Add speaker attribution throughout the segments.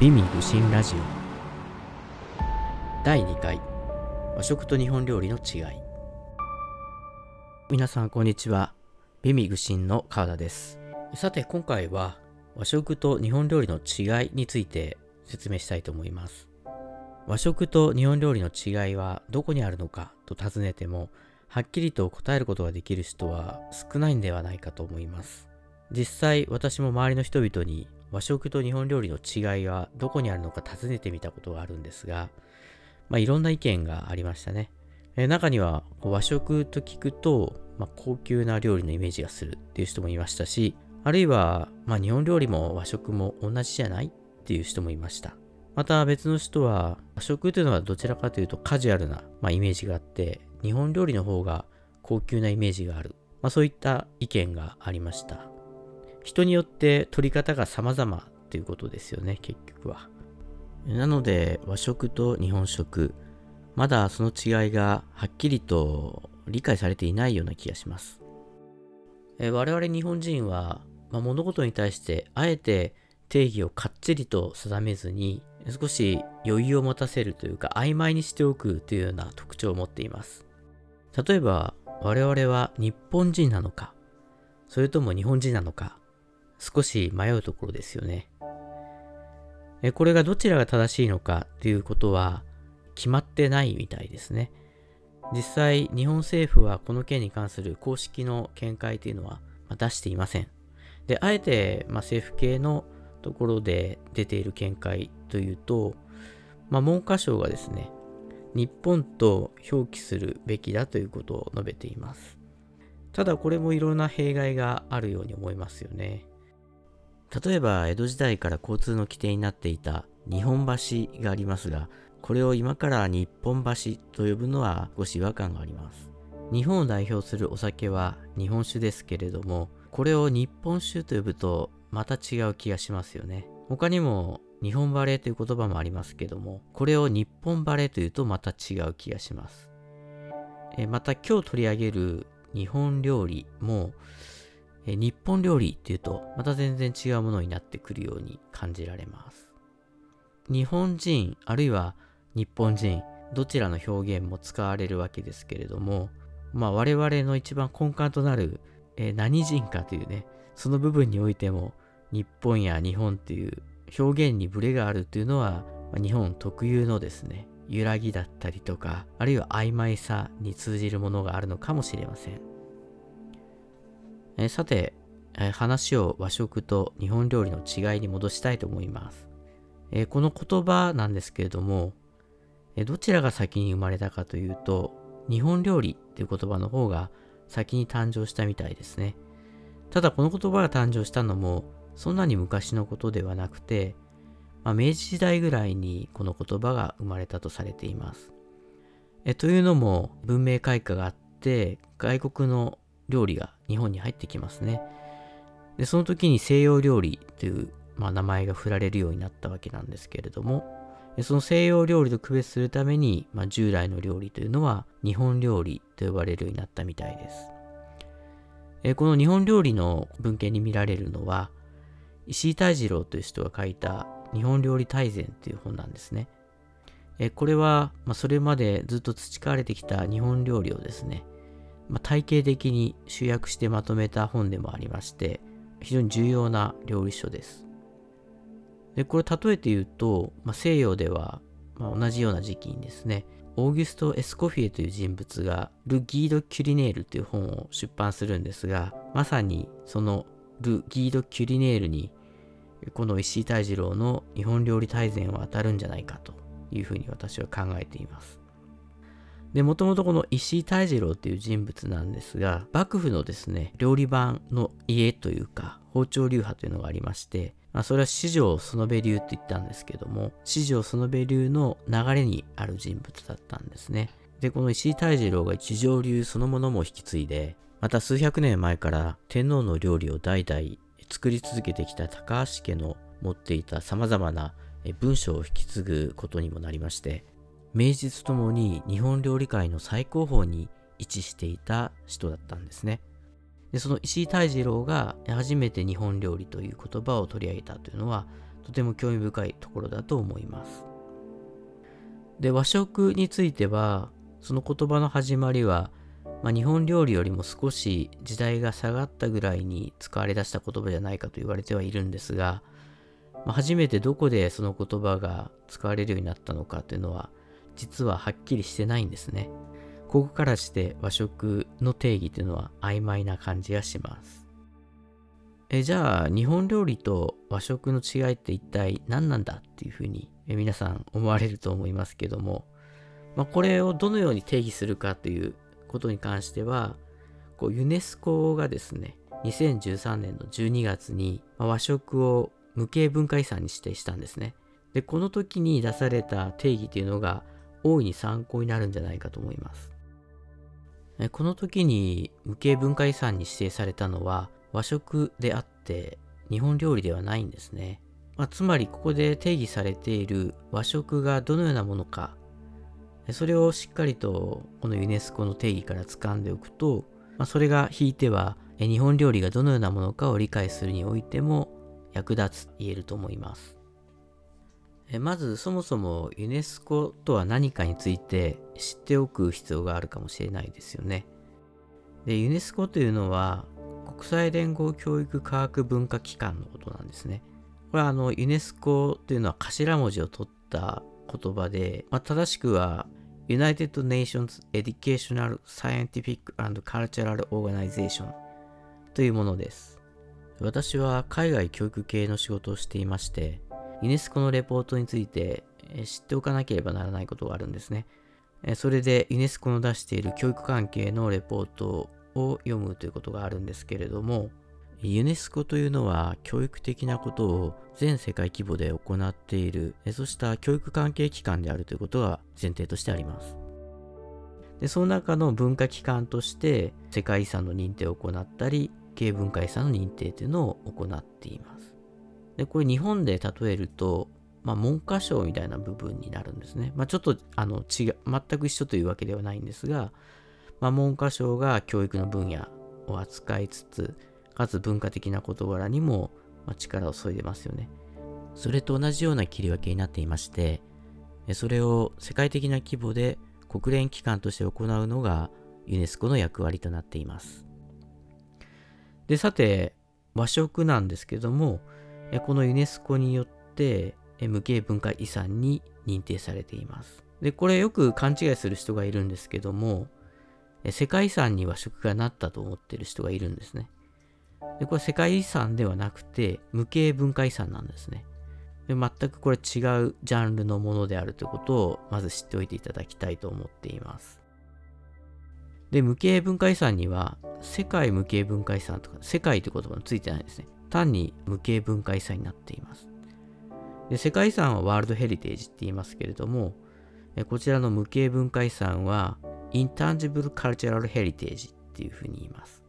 Speaker 1: 美味愚心ラジオ。第2回。和食と日本料理の違い。皆さんこんにちは。美味愚心の川田です。さて今回は和食と日本料理の違いについて説明したいと思います。和食と日本料理の違いはどこにあるのかと尋ねてもはっきりと答えることができる人は少ないんではないかと思います。実際私も周りの人々に和食と日本料理の違いはどこにあるのか尋ねてみたことがあるんですが、まあ、いろんな意見がありましたね。え中には和食と聞くと、まあ、高級な料理のイメージがするっていう人もいましたし、あるいは、まあ、日本料理も和食も同じじゃないっていう人もいました。また別の人は和食というのはどちらかというとカジュアルな、まあ、イメージがあって日本料理の方が高級なイメージがある、まあ、そういった意見がありました。人によって取り方が様々っていうことですよね、結局は。なので、和食と日本食、まだその違いがはっきりと理解されていないような気がします。え我々日本人は、まあ、物事に対してあえて定義をかっちりと定めずに少し余裕を持たせるというか曖昧にしておくというような特徴を持っています。例えば我々は日本人なのかそれとも日本人なのか少し迷うところですよね。これがどちらが正しいのかっていうことは決まってないみたいですね。実際、日本政府はこの件に関する公式の見解というのは出していません。で、あえて、ま政府系のところで出ている見解というと、まあ、文科省がですね、日本と表記するべきだということを述べています。ただこれもいろんな弊害があるように思いますよね。例えば江戸時代から交通の規定になっていた日本橋がありますが、これを今から日本橋と呼ぶのは少し違和感があります。日本を代表するお酒は日本酒ですけれども、これを日本酒と呼ぶとまた違う気がしますよね。他にも日本バレーという言葉もありますけども、これを日本バレーというとまた違う気がします。えまた今日取り上げる日本料理も、え日本料理っていうとまた全然違うものになってくるように感じられます。日本人あるいは日本人どちらの表現も使われるわけですけれども、まあ我々の一番根幹となる、え何人かというね、その部分においても日本や日本っていう表現にブレがあるというのは、ま日本特有のですね、揺らぎだったりとか、あるいは曖昧さに通じるものがあるのかもしれません。えさて、え話を和食と日本料理の違いに戻したいと思います。えこの言葉なんですけれども、えどちらが先に生まれたかというと、日本料理っていう言葉の方が先に誕生したみたいですね。ただこの言葉が誕生したのもそんなに昔のことではなくて、まあ、明治時代ぐらいにこの言葉が生まれたとされています。えというのも文明開化があって外国の料理が日本に入ってきますね。で、その時に西洋料理という、まあ、名前が振られるようになったわけなんですけれども、その西洋料理と区別するために、まあ、従来の料理というのは日本料理と呼ばれるようになったみたいです。えこの日本料理の文献に見られるのは、石井泰次郎という人が書いた日本料理大全という本なんですね。えこれは、まあ、それまでずっと培われてきた日本料理をですね、まあ、体系的に集約してまとめた本でもありまして、非常に重要な料理書です。で、これ例えて言うと、まあ、西洋では、ま、同じような時期にですね、オーギュスト・エスコフィエという人物がル・ギード・キュリネールという本を出版するんですが、まさにそのル・ギード・キュリネールにこの石井泰次郎の日本料理大全は当たるんじゃないかというふうに私は考えています。で、もともとこの石井泰次郎っていう人物なんですが、幕府のですね、料理番の家というか、包丁流派というのがありまして、まあ、それは四条園部流って言ったんですけども、四条園部流の流れにある人物だったんですね。で、この石井泰次郎が一条流そのものも引き継いで、また数百年前から天皇の料理を代々作り続けてきた高橋家の持っていた様々な文章を引き継ぐことにもなりまして、名実ともに日本料理界の最高峰に位置していた人だったんですね。でその石井泰次郎が初めて日本料理という言葉を取り上げたというのはとても興味深いところだと思います。で、和食については、その言葉の始まりは、まあ、日本料理よりも少し時代が下がったぐらいに使われ出した言葉じゃないかと言われてはいるんですが、まあ、初めてどこでその言葉が使われるようになったのかというのは実ははっきりしてないんですね。ここからして和食の定義というのは曖昧な感じがします。えじゃあ日本料理と和食の違いって一体何なんだっていうふうに皆さん思われると思いますけども、まあ、これをどのように定義するかということに関してはこうユネスコがですね2013年の12月に和食を無形文化遺産に指定したんですねでこの時に出された定義というのが大いに参考になるんじゃないかと思いますこの時に無形文化遺産に指定されたのは和食であって日本料理ではないんですね。まあ、つまりここで定義されている和食がどのようなものかそれをしっかりとこのユネスコの定義から掴んでおくと、まあ、それが引いては日本料理がどのようなものかを理解するにおいても役立つ言えると思います。まずそもそもユネスコとは何かについて知っておく必要があるかもしれないですよね。でユネスコというのは国際連合教育科学文化機関のことなんですね。これはあのユネスコというのは頭文字を取った言葉で、まあ、正しくは United Nations Educational Scientific and Cultural Organization というものです。私は海外教育系の仕事をしていまして、ユネスコのレポートについて知っておかなければならないことがあるんですね。それでユネスコの出している教育関係のレポートを読むということがあるんですけれども、ユネスコというのは教育的なことを全世界規模で行っている、そうした教育関係機関であるということが前提としてあります。でその中の文化機関として世界遺産の認定を行ったり、軽文化遺産の認定というのを行っています。で、これ日本で例えると、まあ、文科省みたいな部分になるんですね。まあ、ちょっとあの違、全く一緒というわけではないんですが、まあ、文科省が教育の分野を扱いつつ、かつ文化的な事柄にも力を注いでますよね。それと同じような切り分けになっていまして、それを世界的な規模で国連機関として行うのがユネスコの役割となっています。で、さて、和食なんですけども、このユネスコによって無形文化遺産に認定されています。で、これよく勘違いする人がいるんですけども、世界遺産に和食がなったと思ってる人がいるんですね。でこれ世界遺産ではなくて無形文化遺産なんですねで。全くこれ違うジャンルのものであるということをまず知っておいていただきたいと思っています。で、無形文化遺産には世界無形文化遺産とか世界という言葉がついてないですね。単に無形文化遺産になっています。で世界遺産はワールドヘリテージって言いますけれども、こちらの無形文化遺産はインタンジブルカルチャラルヘリテージっていうふうに言います。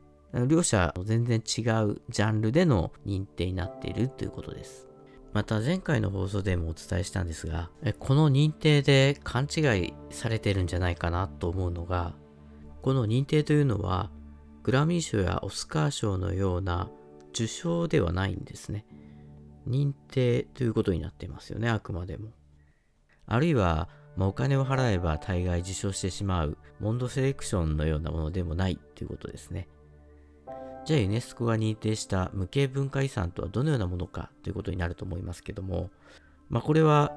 Speaker 1: 両者全然違うジャンルでの認定になっているということです。また前回の放送でもお伝えしたんですが、この認定で勘違いされてるんじゃないかなと思うのが、この認定というのは、グラミー賞やオスカー賞のような受賞ではないんですね。認定ということになってますよね、あくまでも。あるいは、まあ、お金を払えば大概受賞してしまうモンドセレクションのようなものでもないということですね。じゃあユネスコが認定した無形文化遺産とはどのようなものかということになると思いますけども、まあ、これは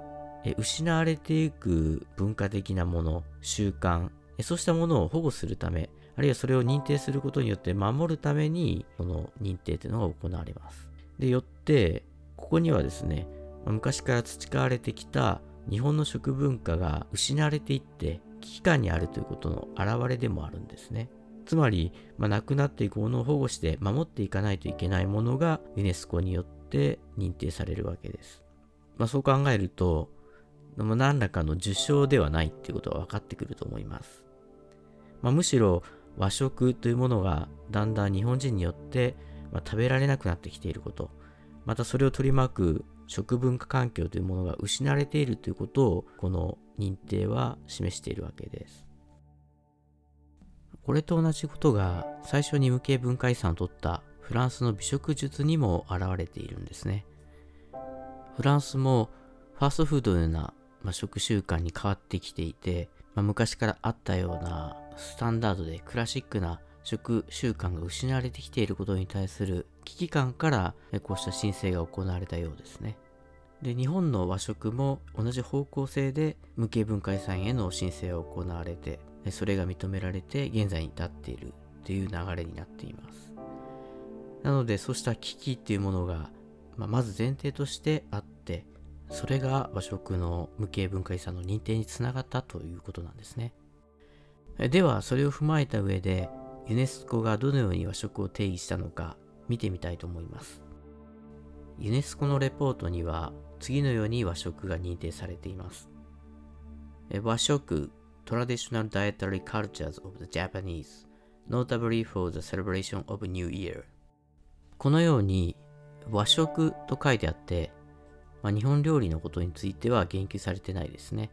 Speaker 1: 失われていく文化的なもの、習慣、そうしたものを保護するため、あるいはそれを認定することによって守るために、その認定というのが行われます。で、よって、ここにはですね、昔から培われてきた日本の食文化が失われていって危機感にあるということの表れでもあるんですね。つまり、まあ、亡くなっていくものを保護して守っていかないといけないものがユネスコによって認定されるわけです。まあ、そう考えると、何らかの受賞ではないっていうことが分かってくると思います。まあ、むしろ和食というものがだんだん日本人によって、ま食べられなくなってきていること、またそれを取り巻く食文化環境というものが失われているということをこの認定は示しているわけです。これと同じことが最初に無形文化遺産を取ったフランスの美食術にも現れているんですね。フランスもファーストフードのような、まあ、食習慣に変わってきていて、まあ、昔からあったようなスタンダードでクラシックな食習慣が失われてきていることに対する危機感からこうした申請が行われたようですね。で日本の和食も同じ方向性で無形文化遺産への申請が行われてそれが認められて現在に至っているという流れになっていますなのでそうした危機っていうものが、まあ、まず前提としてあってそれが和食の無形文化遺産の認定につながったということなんですねではそれを踏まえた上でユネスコがどのように和食を定義したのか見てみたいと思いますユネスコのレポートには次のように和食が認定されています。和食 Traditional Dietary Cultures of the Japanese Notably for the Celebration of New Year このように和食と書いてあって、まあ、日本料理のことについては言及されてないですね。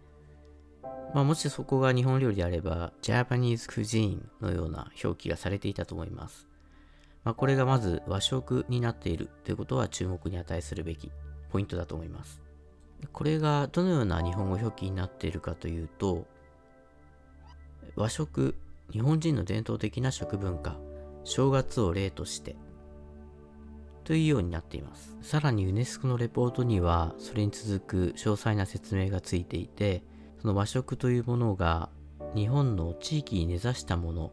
Speaker 1: まあ、もしそこが日本料理であれば、Japanese Cuisine のような表記がされていたと思います。まあ、これがまず和食になっているということは注目に値するべきポイントだと思います。これがどのような日本語表記になっているかというと、和食、日本人の伝統的な食文化、正月を例として、というようになっています。さらにユネスコのレポートには、それに続く詳細な説明がついていて、その和食というものが日本の地域に根ざしたもの、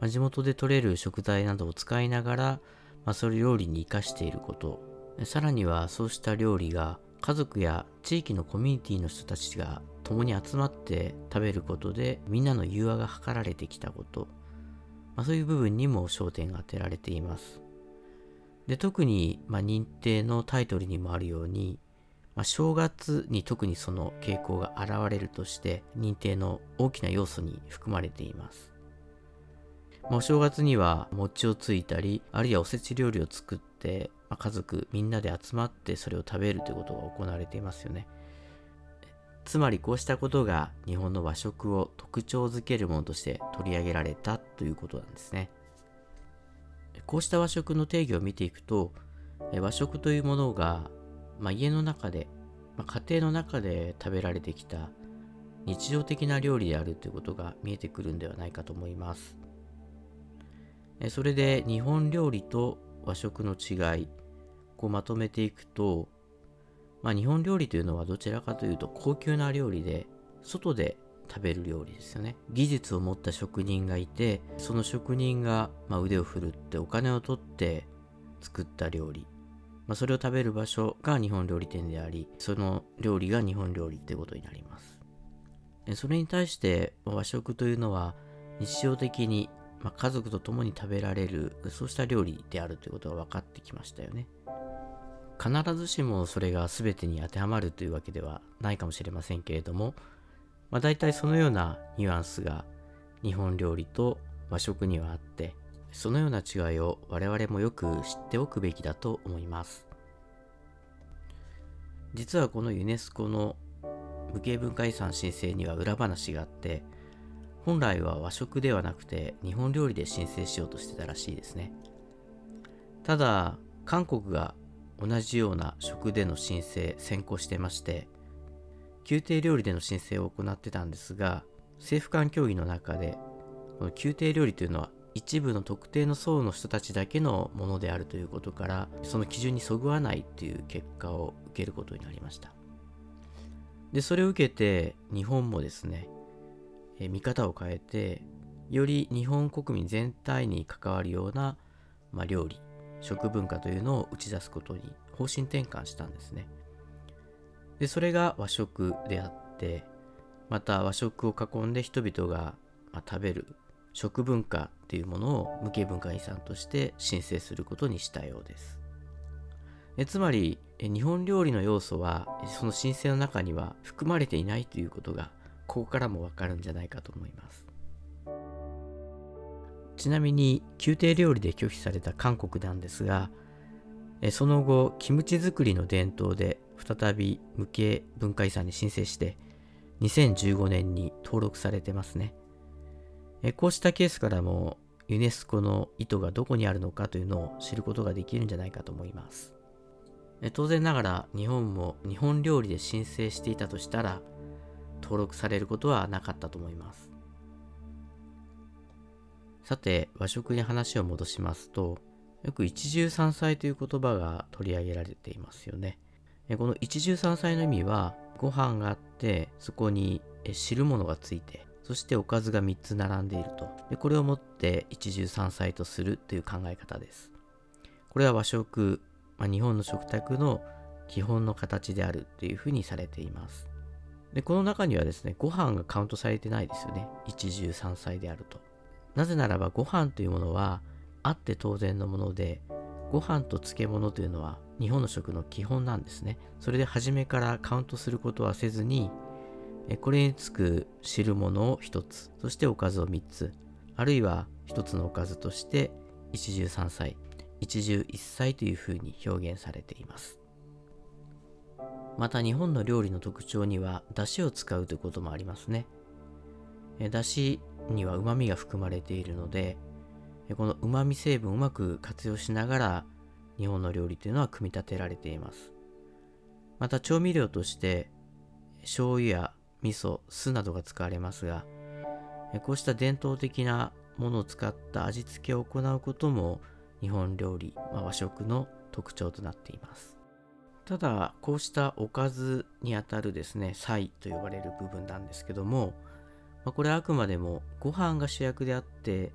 Speaker 1: まあ、地元で採れる食材などを使いながら、まあ、それ料理に生かしていること。さらにはそうした料理が家族や地域のコミュニティの人たちが共に集まって食べることでみんなの融和が図られてきたこと、まあ、そういう部分にも焦点が当てられています。で特に、ま、認定のタイトルにもあるように、まあ、正月に特にその傾向が現れるとして認定の大きな要素に含まれています。まあ、お正月には餅をついたりあるいはおせち料理を作ってまあ、家族みんなで集まってそれを食べるということが行われていますよね。つまりこうしたことが日本の和食を特徴づけるものとして取り上げられたということなんですね。こうした和食の定義を見ていくと和食というものが、まあ、家の中で、まあ、家庭の中で食べられてきた日常的な料理であるということが見えてくるんではないかと思います。それで日本料理と和食の違いこうまとめていくと、まあ、日本料理というのはどちらかというと高級な料理で外で食べる料理ですよね技術を持った職人がいてその職人がま腕を振るってお金を取って作った料理、まあ、それを食べる場所が日本料理店でありその料理が日本料理ってことになります。それに対して和食というのは日常的にま家族と共に食べられるそうした料理であるということが分かってきましたよね。必ずしもそれが全てに当てはまるというわけではないかもしれませんけれども、まあ、大体そのようなニュアンスが日本料理と和食にはあってそのような違いを我々もよく知っておくべきだと思います。実はこのユネスコの無形文化遺産申請には裏話があって本来は和食ではなくて日本料理で申請しようとしてたらしいですね。ただ韓国が同じような食での申請先行してまして宮廷料理での申請を行ってたんですが政府間協議の中でこの宮廷料理というのは一部の特定の層の人たちだけのものであるということからその基準にそぐわないという結果を受けることになりましたでそれを受けて日本もですね見方を変えてより日本国民全体に関わるような、まあ、料理食文化というのを打ち出すことに方針転換したんですね。でそれが和食であってまた和食を囲んで人々が、まあ、食べる食文化っていうものを無形文化遺産として申請することにしたようです。えつまり日本料理の要素はその申請の中には含まれていないということがここからもわかるんじゃないかと思います。ちなみに宮廷料理で拒否された韓国なんですがその後キムチ作りの伝統で再び無形文化遺産に申請して2015年に登録されてますねこうしたケースからもユネスコの意図がどこにあるのかというのを知ることができるんじゃないかと思います。当然ながら日本も日本料理で申請していたとしたら登録されることはなかったと思います。さて和食に話を戻しますとよく一汁三菜という言葉が取り上げられていますよね。この一汁三菜の意味はご飯があってそこに汁物がついてそしておかずが3つ並んでいるとでこれをもって一汁三菜とするという考え方ですこれは和食まあ、日本の食卓の基本の形であるというふうにされています。で、この中にはですね、ご飯がカウントされてないですよね。一汁三菜であると。なぜならばご飯というものはあって当然のもので、ご飯と漬物というのは日本の食の基本なんですね。それで初めからカウントすることはせずに、これにつく汁物を1つ、そしておかずを3つ、あるいは1つのおかずとして一汁三菜、一汁一菜というふうに表現されています。また日本の料理の特徴には出汁を使うということもありますね。出汁には旨味が含まれているのでこの旨味成分をうまく活用しながら日本の料理というのは組み立てられています。また調味料として醤油や味噌酢などが使われますがこうした伝統的なものを使った味付けを行うことも日本料理、まあ、和食の特徴となっています。ただこうしたおかずにあたるですね菜と呼ばれる部分なんですけども、まあ、これはあくまでもご飯が主役であって、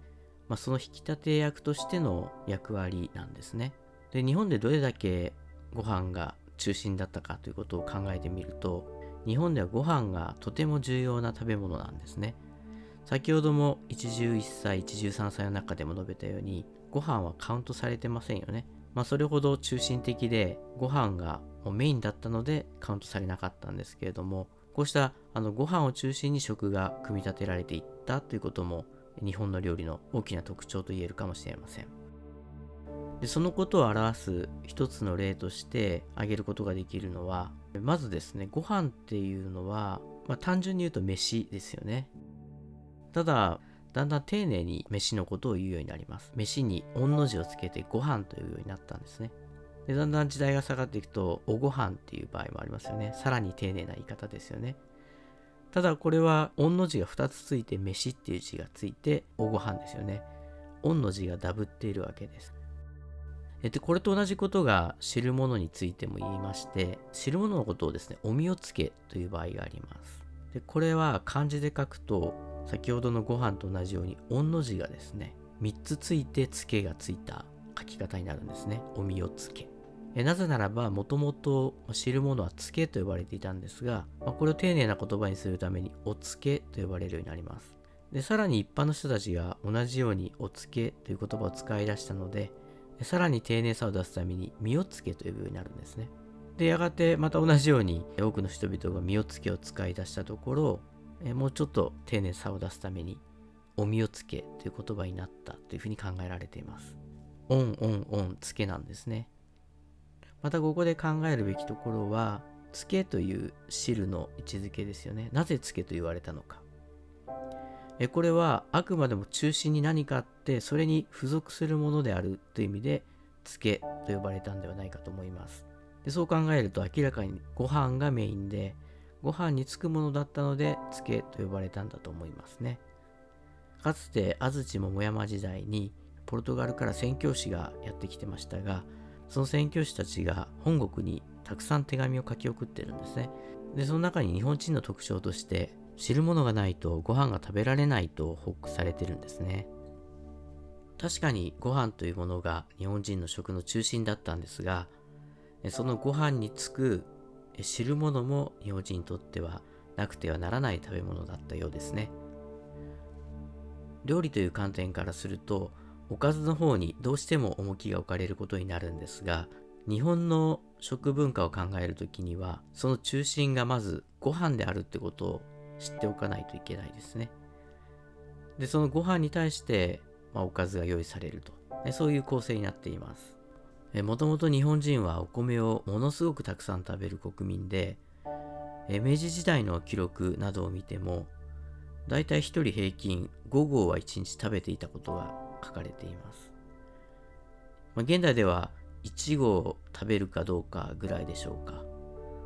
Speaker 1: まあ、その引き立て役としての役割なんですね。で日本でどれだけご飯が中心だったかということを考えてみると日本ではご飯がとても重要な食べ物なんですね先ほども一汁一菜一汁三菜の中でも述べたようにご飯はカウントされてませんよね。まあそれほど中心的でご飯がもうメインだったのでカウントされなかったんですけれどもこうしたあのご飯を中心に食が組み立てられていったということも日本の料理の大きな特徴と言えるかもしれません。でそのことを表す一つの例として挙げることができるのはまずですねご飯っていうのは、まあ、単純に言うと飯ですよねただだんだん丁寧に飯のことを言うようになります。飯に御の字をつけてご飯というようになったんですね。でだんだん時代が下がっていくと、おご飯っていう場合もありますよね。さらに丁寧な言い方ですよね。ただこれは、御の字が2つついて、飯っていう字がついて、おご飯ですよね。御の字がダブっているわけです。で、これと同じことが汁物についても言いまして、汁物のことをですね、おみをつけという場合があります。で、これは漢字で書くと、先ほどのご飯と同じように、御の字がですね、3つついてつけがついた書き方になるんですね。おみをつけ。なぜならば、もともと知るものはつけと呼ばれていたんですが、まあ、これを丁寧な言葉にするために、おつけと呼ばれるようになります。で、さらに一般の人たちが同じようにおつけという言葉を使い出したので、さらに丁寧さを出すために、みをつけと呼ぶようになるんですね。で、やがてまた同じように多くの人々がみをつけを使い出したところ、もうちょっと丁寧さを出すために、おみおつけという言葉になったというふうに考えられています。オンオンオンつけなんですね。またここで考えるべきところは、つけという汁の位置づけですよね。なぜつけと言われたのか。えこれはあくまでも中心に何かあってそれに付属するものであるという意味でつけと呼ばれたんではないかと思いますでそう考えると明らかにご飯がメインでご飯につくものだったので、つけと呼ばれたんだと思いますね。かつて安土桃山時代にポルトガルから宣教師がやってきてましたが、その宣教師たちが本国にたくさん手紙を書き送ってるんですね。で、その中に日本人の特徴として、知るものがないとご飯が食べられないと報告されてるんですね。確かにご飯というものが日本人の食の中心だったんですが、そのご飯につく知るものも日本人にとってはなくてはならない食べ物だったようですね。料理という観点からするとおかずの方にどうしても重きが置かれることになるんですが日本の食文化を考える時にはその中心がまずご飯であるってことを知っておかないといけないですね。でそのご飯に対して、まあ、おかずが用意されるとそういう構成になっています。もともと日本人はお米をものすごくたくさん食べる国民で、明治時代の記録などを見ても、だいたい1人平均5合は1日食べていたことが書かれています。まあ、現代ではいちごを食べるかどうかぐらいでしょうか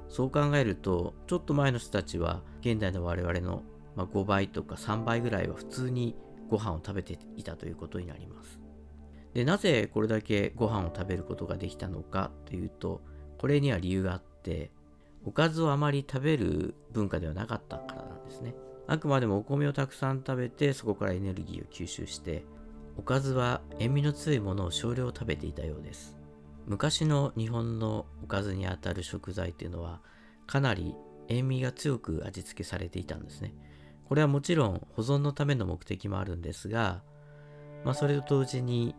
Speaker 1: そう考えるとちょっと前の人たちは現代の我々の5倍とか3倍ぐらいは普通にご飯を食べていたということになります。でなぜこれだけご飯を食べることができたのかというとこれには理由があっておかずをあまり食べる文化ではなかったからなんですね。あくまでもお米をたくさん食べてそこからエネルギーを吸収しておかずは塩味の強いものを少量食べていたようです。昔の日本のおかずにあたる食材っていうのはかなり塩味が強く味付けされていたんですね。これはもちろん保存のための目的もあるんですが、まあ、それと同時に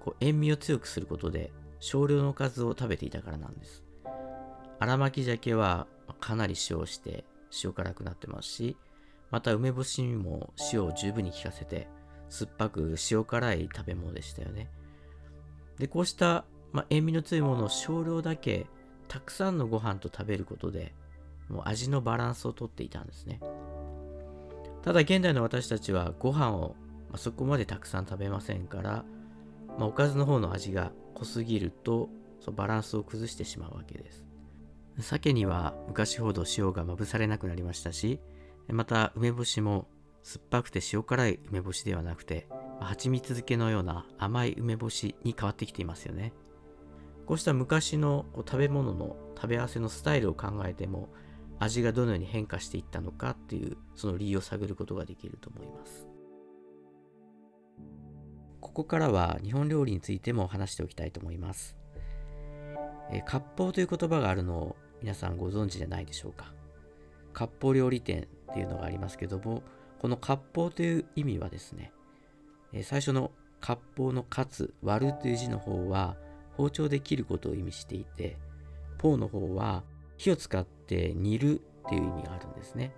Speaker 1: こう塩味を強くすることで少量の数を食べていたからなんです。荒巻き鮭はかなり塩をして塩辛くなってますしまた梅干しにも塩を十分に効かせて酸っぱく塩辛い食べ物でしたよね。でこうした、まあ、塩味の強いものを少量だけたくさんのご飯と食べることでもう味のバランスをとっていたんですね。ただ現代の私たちはご飯を、まあ、そこまでたくさん食べませんから、まあ、おかずの方の味が濃すぎるとそバランスを崩してしまうわけです。鮭には昔ほど塩がまぶされなくなりましたしまた梅干しも酸っぱくて塩辛い梅干しではなくて蜂蜜漬けのような甘い梅干しに変わってきていますよね。こうした昔の食べ物の食べ合わせのスタイルを考えても味がどのように変化していったのかっていうその理由を探ることができると思います。ここからは日本料理についても話しておきたいと思います。え割烹という言葉があるのを皆さんご存知じゃないでしょうか。割烹料理店っていうのがありますけどもこの割烹という意味はですねえ最初の割烹の割つ割るという字の方は包丁で切ることを意味していてポーの方は火を使って煮るっていう意味があるんですね。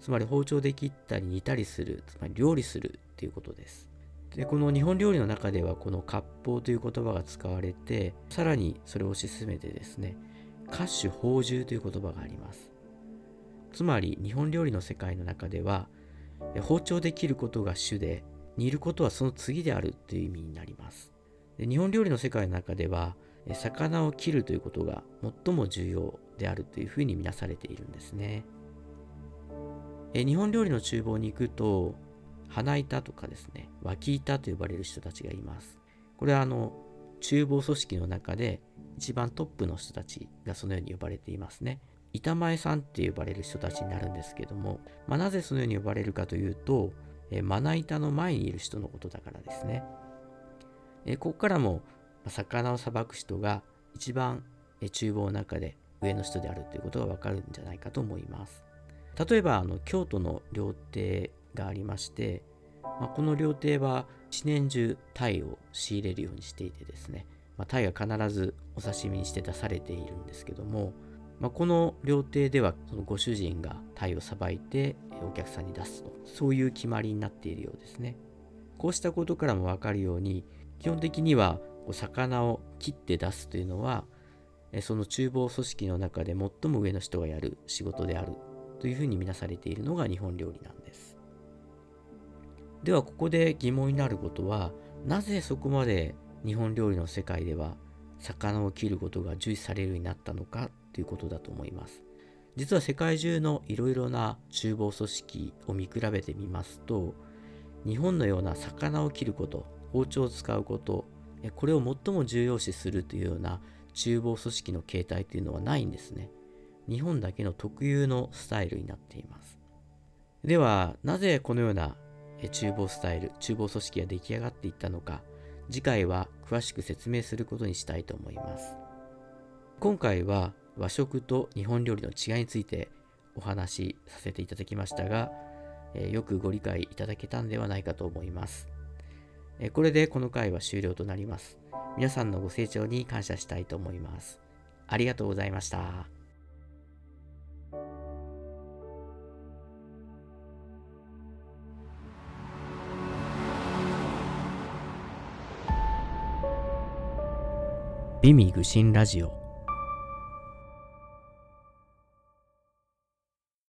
Speaker 1: つまり包丁で切ったり煮たりする、つまり料理するっていうことです。で、この日本料理の中ではこの割烹という言葉が使われて、さらにそれを推し進めてですね、歌手宝珠という言葉があります。つまり日本料理の世界の中では、包丁で切ることが主で、煮ることはその次であるという意味になります。で日本料理の世界の中では、魚を切るということが最も重要であるというふうに見なされているんですね。え日本料理の厨房に行くと、花板とかですね、脇板と呼ばれる人たちがいます。これはあの、厨房組織の中で一番トップの人たちがそのように呼ばれていますね。板前さんって呼ばれる人たちになるんですけども、まあ、なぜそのように呼ばれるかというと、えまな板の前にいる人のことだからですね。えここからも、魚をさばく人が一番厨房の中で上の人であるということがわかるんじゃないかと思います。例えばあの京都の料亭がありまして、まあ、この料亭は一年中鯛を仕入れるようにしていてですね、まあ、鯛が必ずお刺身にして出されているんですけども、まあ、この料亭ではそのご主人が鯛をさばいてお客さんに出すとそういう決まりになっているようですねこうしたことからも分かるように基本的には魚を切って出すというのはその厨房組織の中で最も上の人がやる仕事であるというふうに見なされているのが日本料理なんです。ではここで疑問になることはなぜそこまで日本料理の世界では魚を切ることが重視されるようになったのかということだと思います。実は世界中のいろいろな厨房組織を見比べてみますと日本のような魚を切ること包丁を使うことこれを最も重要視するというような厨房組織の形態というのはないんですね。日本だけの特有のスタイルになっています。では、なぜこのような厨房スタイル、厨房組織が出来上がっていったのか、次回は詳しく説明することにしたいと思います。今回は和食と日本料理の違いについてお話しさせていただきましたが、えよくご理解いただけたんではないかと思います。えこれでこの回は終了となります。皆さんのご成長に感謝したいと思います。ありがとうございました。美味愚心ラジオ